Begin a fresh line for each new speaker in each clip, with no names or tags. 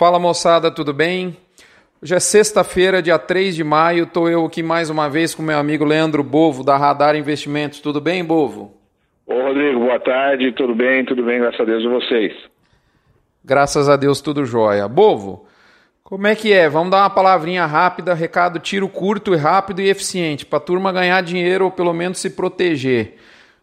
Fala moçada, tudo bem? Hoje é sexta-feira, dia 3 de maio. Estou eu aqui mais uma vez com meu amigo Leandro Bovo, da Radar Investimentos. Tudo bem, Bovo?
Ô Rodrigo, boa tarde, tudo bem? Tudo bem, graças a Deus e vocês.
Graças a Deus, tudo jóia. Bovo, como é que é? Vamos dar uma palavrinha rápida, recado tiro curto e rápido e eficiente, para a turma ganhar dinheiro ou pelo menos se proteger.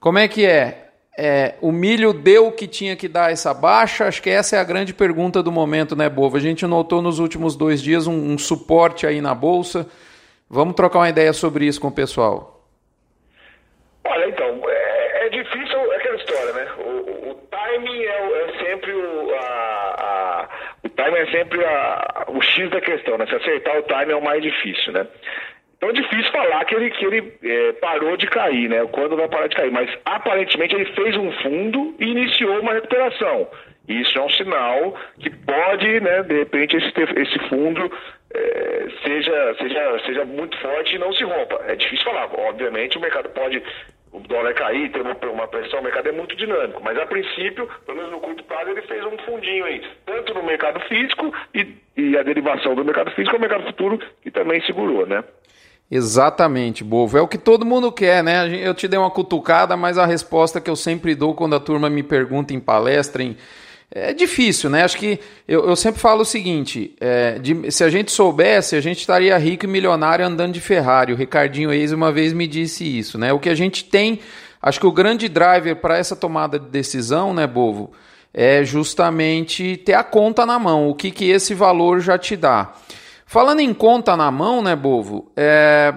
Como é que é? É? O milho deu o que tinha que dar essa baixa? Acho que essa é a grande pergunta do momento, né, Bovo? A gente notou nos últimos dois dias um, um suporte aí na Bolsa. Vamos trocar uma ideia sobre isso com o pessoal.
Olha, então, é, é difícil é aquela história, né? O, o timing é, é sempre o, a, a, o timing é sempre a, o X da questão, né? Se acertar o timing é o mais difícil, né? Então é difícil falar que ele, que ele é, parou de cair, né? Quando vai parar de cair. Mas aparentemente ele fez um fundo e iniciou uma recuperação. Isso é um sinal que pode, né, de repente, esse, esse fundo é, seja, seja, seja muito forte e não se rompa. É difícil falar. Obviamente o mercado pode o dólar cair, ter uma, uma pressão, o mercado é muito dinâmico. Mas a princípio, pelo menos no curto prazo, ele fez um fundinho aí, tanto no mercado físico e, e a derivação do mercado físico ao mercado futuro, que também segurou, né?
Exatamente, Bovo. É o que todo mundo quer, né? Eu te dei uma cutucada, mas a resposta que eu sempre dou quando a turma me pergunta em palestra, em é difícil, né? Acho que eu, eu sempre falo o seguinte: é, de, se a gente soubesse, a gente estaria rico e milionário andando de Ferrari. O Ricardinho Eis uma vez me disse isso, né? O que a gente tem, acho que o grande driver para essa tomada de decisão, né, Bovo, é justamente ter a conta na mão. O que, que esse valor já te dá? Falando em conta na mão, né, Bovo? É,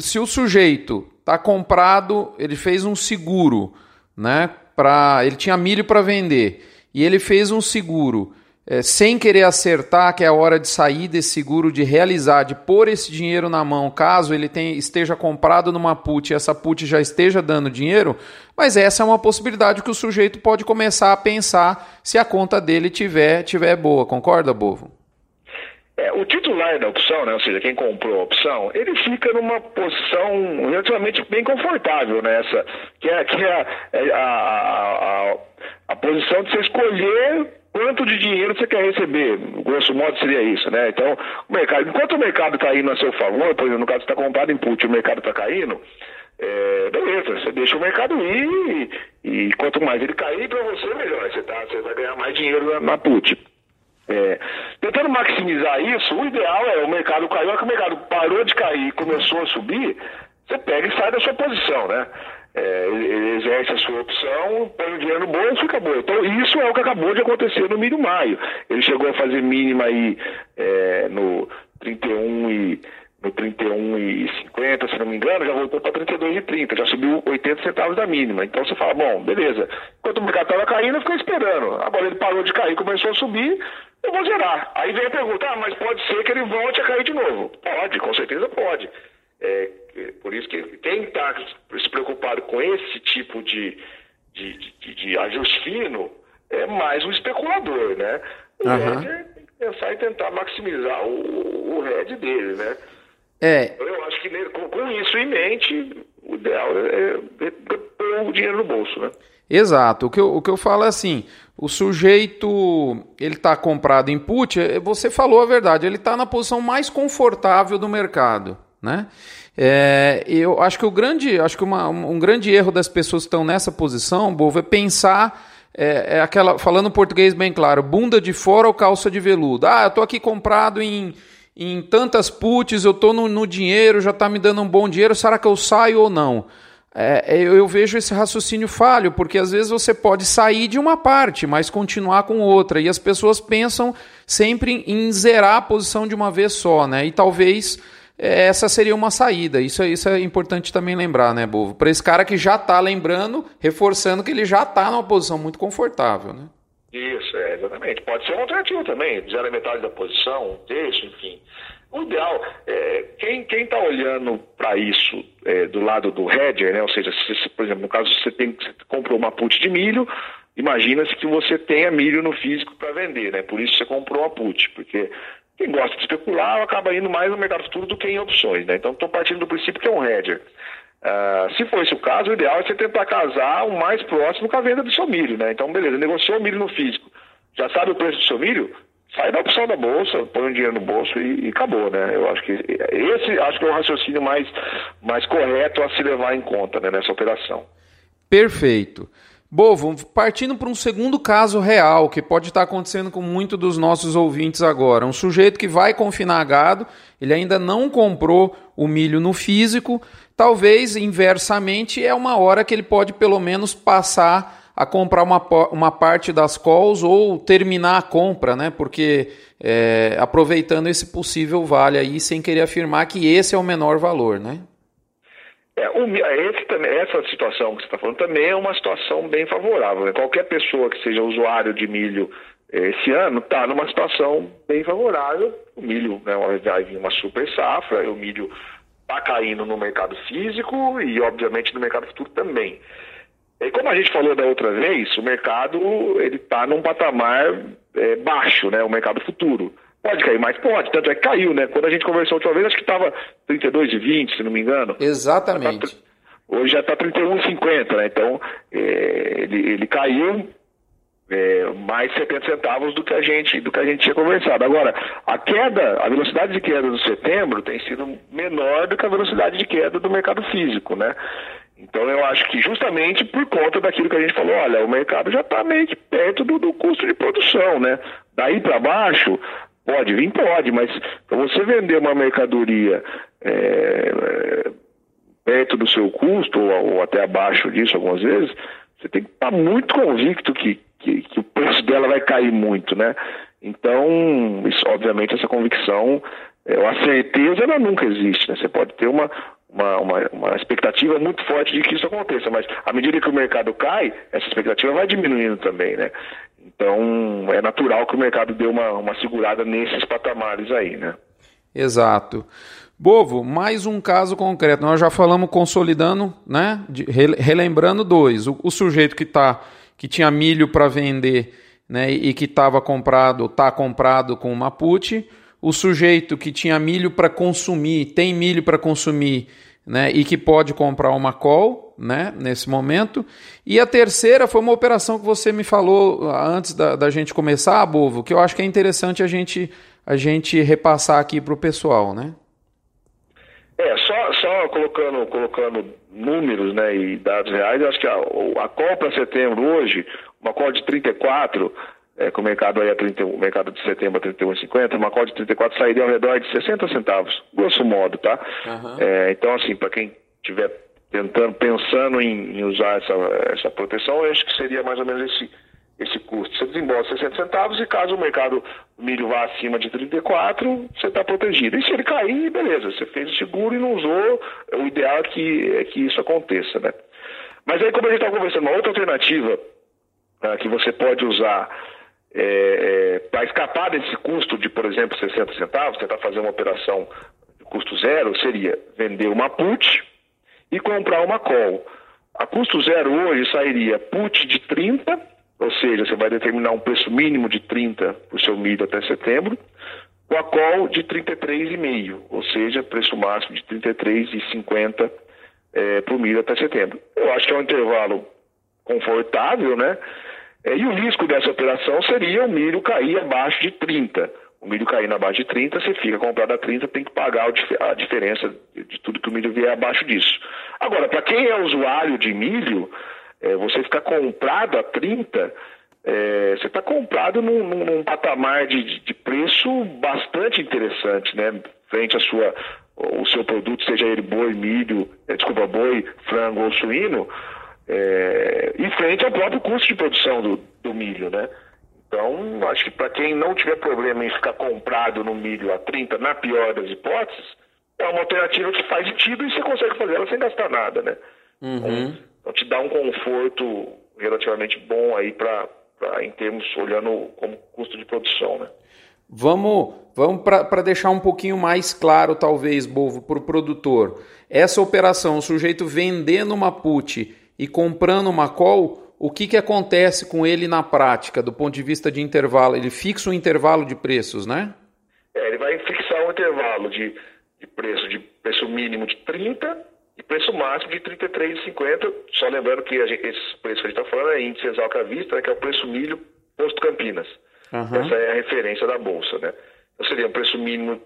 se o sujeito está comprado, ele fez um seguro, né? Pra, ele tinha milho para vender e ele fez um seguro é, sem querer acertar que é a hora de sair desse seguro, de realizar, de pôr esse dinheiro na mão, caso ele esteja comprado numa put e essa put já esteja dando dinheiro, mas essa é uma possibilidade que o sujeito pode começar a pensar se a conta dele tiver, tiver boa. Concorda, Bovo?
É, o titular da opção, né, ou seja, quem comprou a opção, ele fica numa posição relativamente bem confortável nessa, que é, que é, é a, a, a a posição de você escolher quanto de dinheiro você quer receber. Grosso modo seria isso, né? Então, o mercado, enquanto o mercado está indo a seu favor, por exemplo, no caso você está comprado em put e o mercado está caindo, é, beleza, você deixa o mercado ir e, e quanto mais ele cair para você, melhor. Você, tá, você vai ganhar mais dinheiro na, na put. É, tentando maximizar isso, o ideal é o mercado caiu, é que o mercado parou de cair e começou a subir, você pega e sai da sua posição, né? é, ele exerce a sua opção, põe o dinheiro no bolso e acabou. Então, isso é o que acabou de acontecer no milho maio. Ele chegou a fazer mínima aí é, no 31 e no 31 e 50, se não me engano, já voltou para 32 e 30, já subiu 80 centavos da mínima. Então você fala, bom, beleza. Enquanto o mercado estava caindo, eu fiquei esperando. Agora ele parou de cair, começou a subir, eu vou zerar. Aí vem a pergunta, ah, mas pode ser que ele volte a cair de novo. Pode, com certeza pode. É, por isso que quem está se preocupado com esse tipo de, de, de, de, ajuste fino é mais um especulador, né? O uhum. hedger tem que pensar em tentar maximizar o, o head dele, né?
É.
Então, eu acho que com, com isso em mente, o ideal é, é pôr o dinheiro no bolso, né?
Exato. O que, eu, o que eu falo é assim: o sujeito ele está comprado em put, você falou a verdade, ele está na posição mais confortável do mercado. Né? É, eu acho que o grande, acho que uma, um grande erro das pessoas que estão nessa posição, Bovo, é pensar é, é, aquela, falando português bem claro, bunda de fora ou calça de veludo. Ah, eu estou aqui comprado em, em tantas puts, eu estou no, no, dinheiro, já está me dando um bom dinheiro, será que eu saio ou não? É, eu, vejo esse raciocínio falho, porque às vezes você pode sair de uma parte, mas continuar com outra. E as pessoas pensam sempre em zerar a posição de uma vez só, né? E talvez é, essa seria uma saída. Isso, é, isso é importante também lembrar, né, Bovo? Para esse cara que já está lembrando, reforçando que ele já está numa posição muito confortável, né?
Isso, é, exatamente. Pode ser um alternativo também, zero metade da posição, um terço, enfim. O ideal, é, quem está olhando para isso é, do lado do hedger, né, ou seja, se, por exemplo, no caso você, tem, você comprou uma put de milho, imagina-se que você tenha milho no físico para vender, né? Por isso você comprou uma put, porque quem gosta de especular acaba indo mais no mercado futuro do que em opções, né? Então estou partindo do princípio que é um hedger. Uh, se for esse o caso, o ideal é você tentar casar o mais próximo com a venda do seu milho, né? Então, beleza, negociou o milho no físico. Já sabe o preço do seu milho? sai da opção da bolsa, põe o dinheiro no bolso e, e, acabou, né? Eu acho que esse acho que é o raciocínio mais, mais correto a se levar em conta né, nessa operação.
Perfeito. Bovo, partindo para um segundo caso real, que pode estar acontecendo com muitos dos nossos ouvintes agora. Um sujeito que vai confinar gado, ele ainda não comprou o milho no físico, talvez inversamente é uma hora que ele pode pelo menos passar a comprar uma, uma parte das calls ou terminar a compra, né? Porque é, aproveitando esse possível vale aí, sem querer afirmar que esse é o menor valor, né?
É, o, esse, também, essa situação que você está falando também é uma situação bem favorável. Né? Qualquer pessoa que seja usuário de milho é, esse ano está numa situação bem favorável. O milho né, vai vir uma super safra, o milho está caindo no mercado físico e, obviamente, no mercado futuro também. E como a gente falou da outra vez, o mercado ele está num patamar é, baixo, né? O mercado futuro. Pode cair mais? Pode, tanto é que caiu, né? Quando a gente conversou a última vez, acho que estava 32,20, se não me engano.
Exatamente.
hoje já está 31,50, né? Então, é, ele, ele caiu é, mais 70 centavos do que, a gente, do que a gente tinha conversado. Agora, a queda, a velocidade de queda do setembro tem sido menor do que a velocidade de queda do mercado físico, né? Então eu acho que justamente por conta daquilo que a gente falou, olha, o mercado já está meio que perto do, do, custo de produção, né? Daí para baixo, pode vir, pode, mas para você vender uma mercadoria é, perto do seu custo, ou, ou, até abaixo disso algumas vezes, você tem que estar tá muito convicto que, que, que, o preço dela vai cair muito, né? Então, isso, obviamente, essa convicção, é, a certeza ela nunca existe, né? Você pode ter uma, uma, uma, uma, expectativa muito forte de que isso aconteça, mas à medida que o mercado cai, essa expectativa vai diminuindo também, né? Então é natural que o mercado dê uma, uma segurada nesses patamares aí, né?
Exato. Bovo, mais um caso concreto. Nós já falamos consolidando, né? De, relembrando dois. O, o sujeito que tá, que tinha milho para vender, né? E que estava comprado, está comprado com uma put. O sujeito que tinha milho para consumir, tem milho para consumir né, e que pode comprar uma call né, nesse momento. E a terceira foi uma operação que você me falou ah, antes da, da gente começar, Bovo, que eu acho que é interessante a gente, a gente repassar aqui para o pessoal. Né?
É, só, só colocando, colocando números né, e dados reais, eu acho que a, a call para setembro hoje, uma call de 34, é, com o mercado aí a 30, o mercado de setembro a 31,50, uma call de 34 sairia ao redor de 60 centavos, grosso modo, tá? Uhum. É, então, assim, para quem estiver tentando, pensando em, em, usar essa, essa proteção, eu acho que seria mais ou menos esse, esse custo. Você desembolsa 60 centavos e caso o mercado o milho vá acima de 34, você está protegido. E se ele cair, beleza, você fez o seguro e não usou, o ideal é que, é que isso aconteça, né? Mas aí, como a gente está conversando, uma outra alternativa uh, que você pode usar é, é, para escapar desse custo de, por exemplo, 60 centavos, tentar fazer uma operação de custo zero, seria vender uma put e comprar uma call. A custo zero hoje sairia put de 30, ou seja, você vai determinar um preço mínimo de 30 para o seu milho até setembro, com a call de 33,5, ou seja, preço máximo de 33,50 é, para o milho até setembro. Eu acho que é um intervalo confortável, né? É, e o risco dessa operação seria o milho cair abaixo de 30. O milho cair abaixo de 30, você fica comprado a 30, tem que pagar a diferença de tudo que o milho vier abaixo disso. Agora, para quem é usuário de milho, é, você ficar comprado a 30, é, você está comprado num, num, patamar de, de, preço bastante interessante, né? Frente à sua, o seu produto, seja ele boi, milho, é, desculpa, boi, frango ou suíno, é, em frente ao próprio custo de produção do, do milho, né? Então, acho que para quem não tiver problema em ficar comprado no milho a 30, na pior das hipóteses, é uma alternativa que faz sentido e você consegue fazer ela sem gastar nada, né? Uhum. Então, te dá um conforto relativamente bom aí para em termos olhando como custo de produção, né?
Vamos, vamos para deixar um pouquinho mais claro, talvez, Bovo, para o produtor. Essa operação, o sujeito vendendo uma put e comprando uma call, o que, que acontece com ele na prática, do ponto de vista de intervalo? Ele fixa um intervalo de preços, né?
É, ele vai fixar um intervalo de, de preço, de preço mínimo de 30 e preço máximo de 33,50. Só lembrando que gente, esses preços que a gente está falando é índice exalca vista, né, que é o preço milho posto Campinas. Uhum. Essa é a referência da Bolsa, né? Então seria um preço mínimo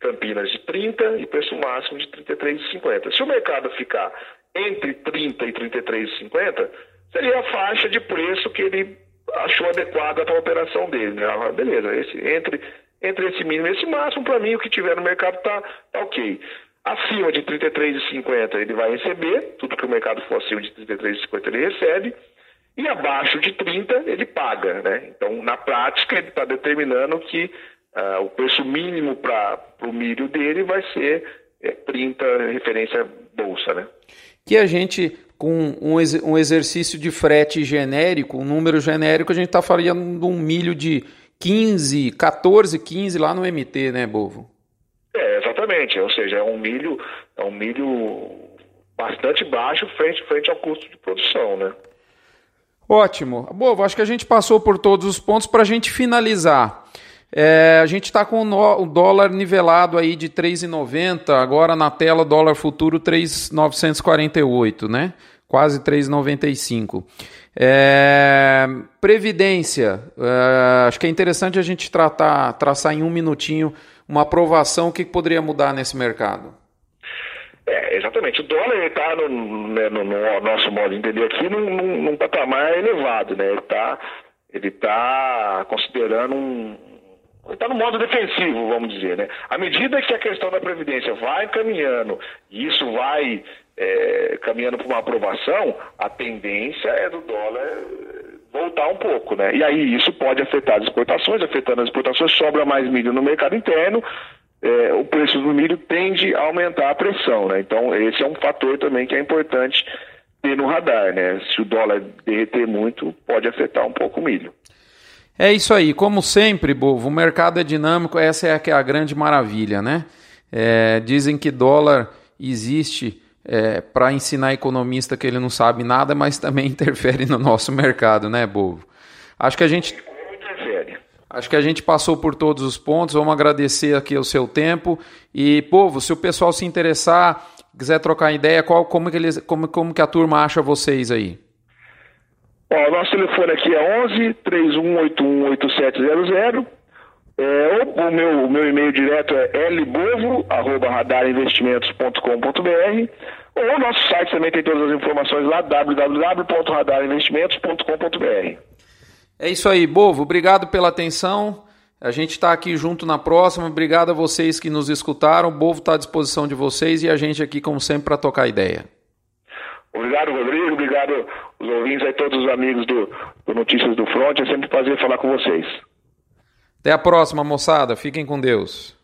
Campinas de 30 e preço máximo de 33,50. Se o mercado ficar entre 30 e 33,50, seria a faixa de preço que ele achou adequada para a operação dele. Né? Ah, beleza, esse, entre, entre esse mínimo e esse máximo, para mim, o que tiver no mercado está tá ok. Acima de 33,50 ele vai receber, tudo que o mercado for acima de 33,50 ele recebe, e abaixo de 30 ele paga. Né? Então, na prática, ele está determinando que uh, o preço mínimo para o milho dele vai ser é, 30 referência bolsa. Né?
Que a gente com um, um exercício de frete genérico, um número genérico, a gente está falando de um milho de 15, 14, 15 lá no MT, né, Bovo?
É, exatamente. Ou seja, é um milho, é um milho bastante baixo frente, frente ao custo de produção, né?
Ótimo. Bovo, acho que a gente passou por todos os pontos para a gente finalizar. É, a gente está com o dólar nivelado aí de 3,90, agora na tela dólar futuro 3,948, né? Quase 3,95. É, previdência, é, acho que é interessante a gente tratar, traçar em um minutinho uma aprovação, o que poderia mudar nesse mercado?
É, exatamente. O dólar está, no, né, no, no, nosso modo de entender aqui, num, num, num patamar elevado. Né? Ele está ele tá considerando um, está no modo defensivo, vamos dizer, né? À medida que a questão da Previdência vai caminhando e isso vai é, caminhando para uma aprovação, a tendência é do dólar voltar um pouco, né? E aí isso pode afetar as exportações, afetando as exportações, sobra mais milho no mercado interno, é, o preço do milho tende a aumentar a pressão, né? Então esse é um fator também que é importante ter no radar, né? Se o dólar derreter muito, pode afetar um pouco o milho.
É isso aí, como sempre, Bovo, o mercado é dinâmico, essa é a, é a grande maravilha, né? É, dizem que dólar existe é, para ensinar economista que ele não sabe nada, mas também interfere no nosso mercado, né, Bovo? Acho que a gente. Acho que a gente passou por todos os pontos. Vamos agradecer aqui o seu tempo. E, povo, se o pessoal se interessar, quiser trocar ideia, qual, como, que eles, como, como que a turma acha vocês aí?
Ó, nosso telefone aqui é 11 3181 8700. É, o, meu, o meu e-mail direto é lbovo.radarinvestimentos.com.br o nosso site também tem todas as informações lá, www.radarinvestimentos.com.br.
É isso aí, Bovo. Obrigado pela atenção. A gente está aqui junto na próxima. Obrigado a vocês que nos escutaram. O Bovo está à disposição de vocês e a gente aqui, como sempre, para tocar ideia.
Obrigado, Rodrigo. Obrigado os ouvintes aí, todos os amigos do, do Notícias do Front. É sempre um prazer falar com vocês.
Até a próxima, moçada. Fiquem com Deus.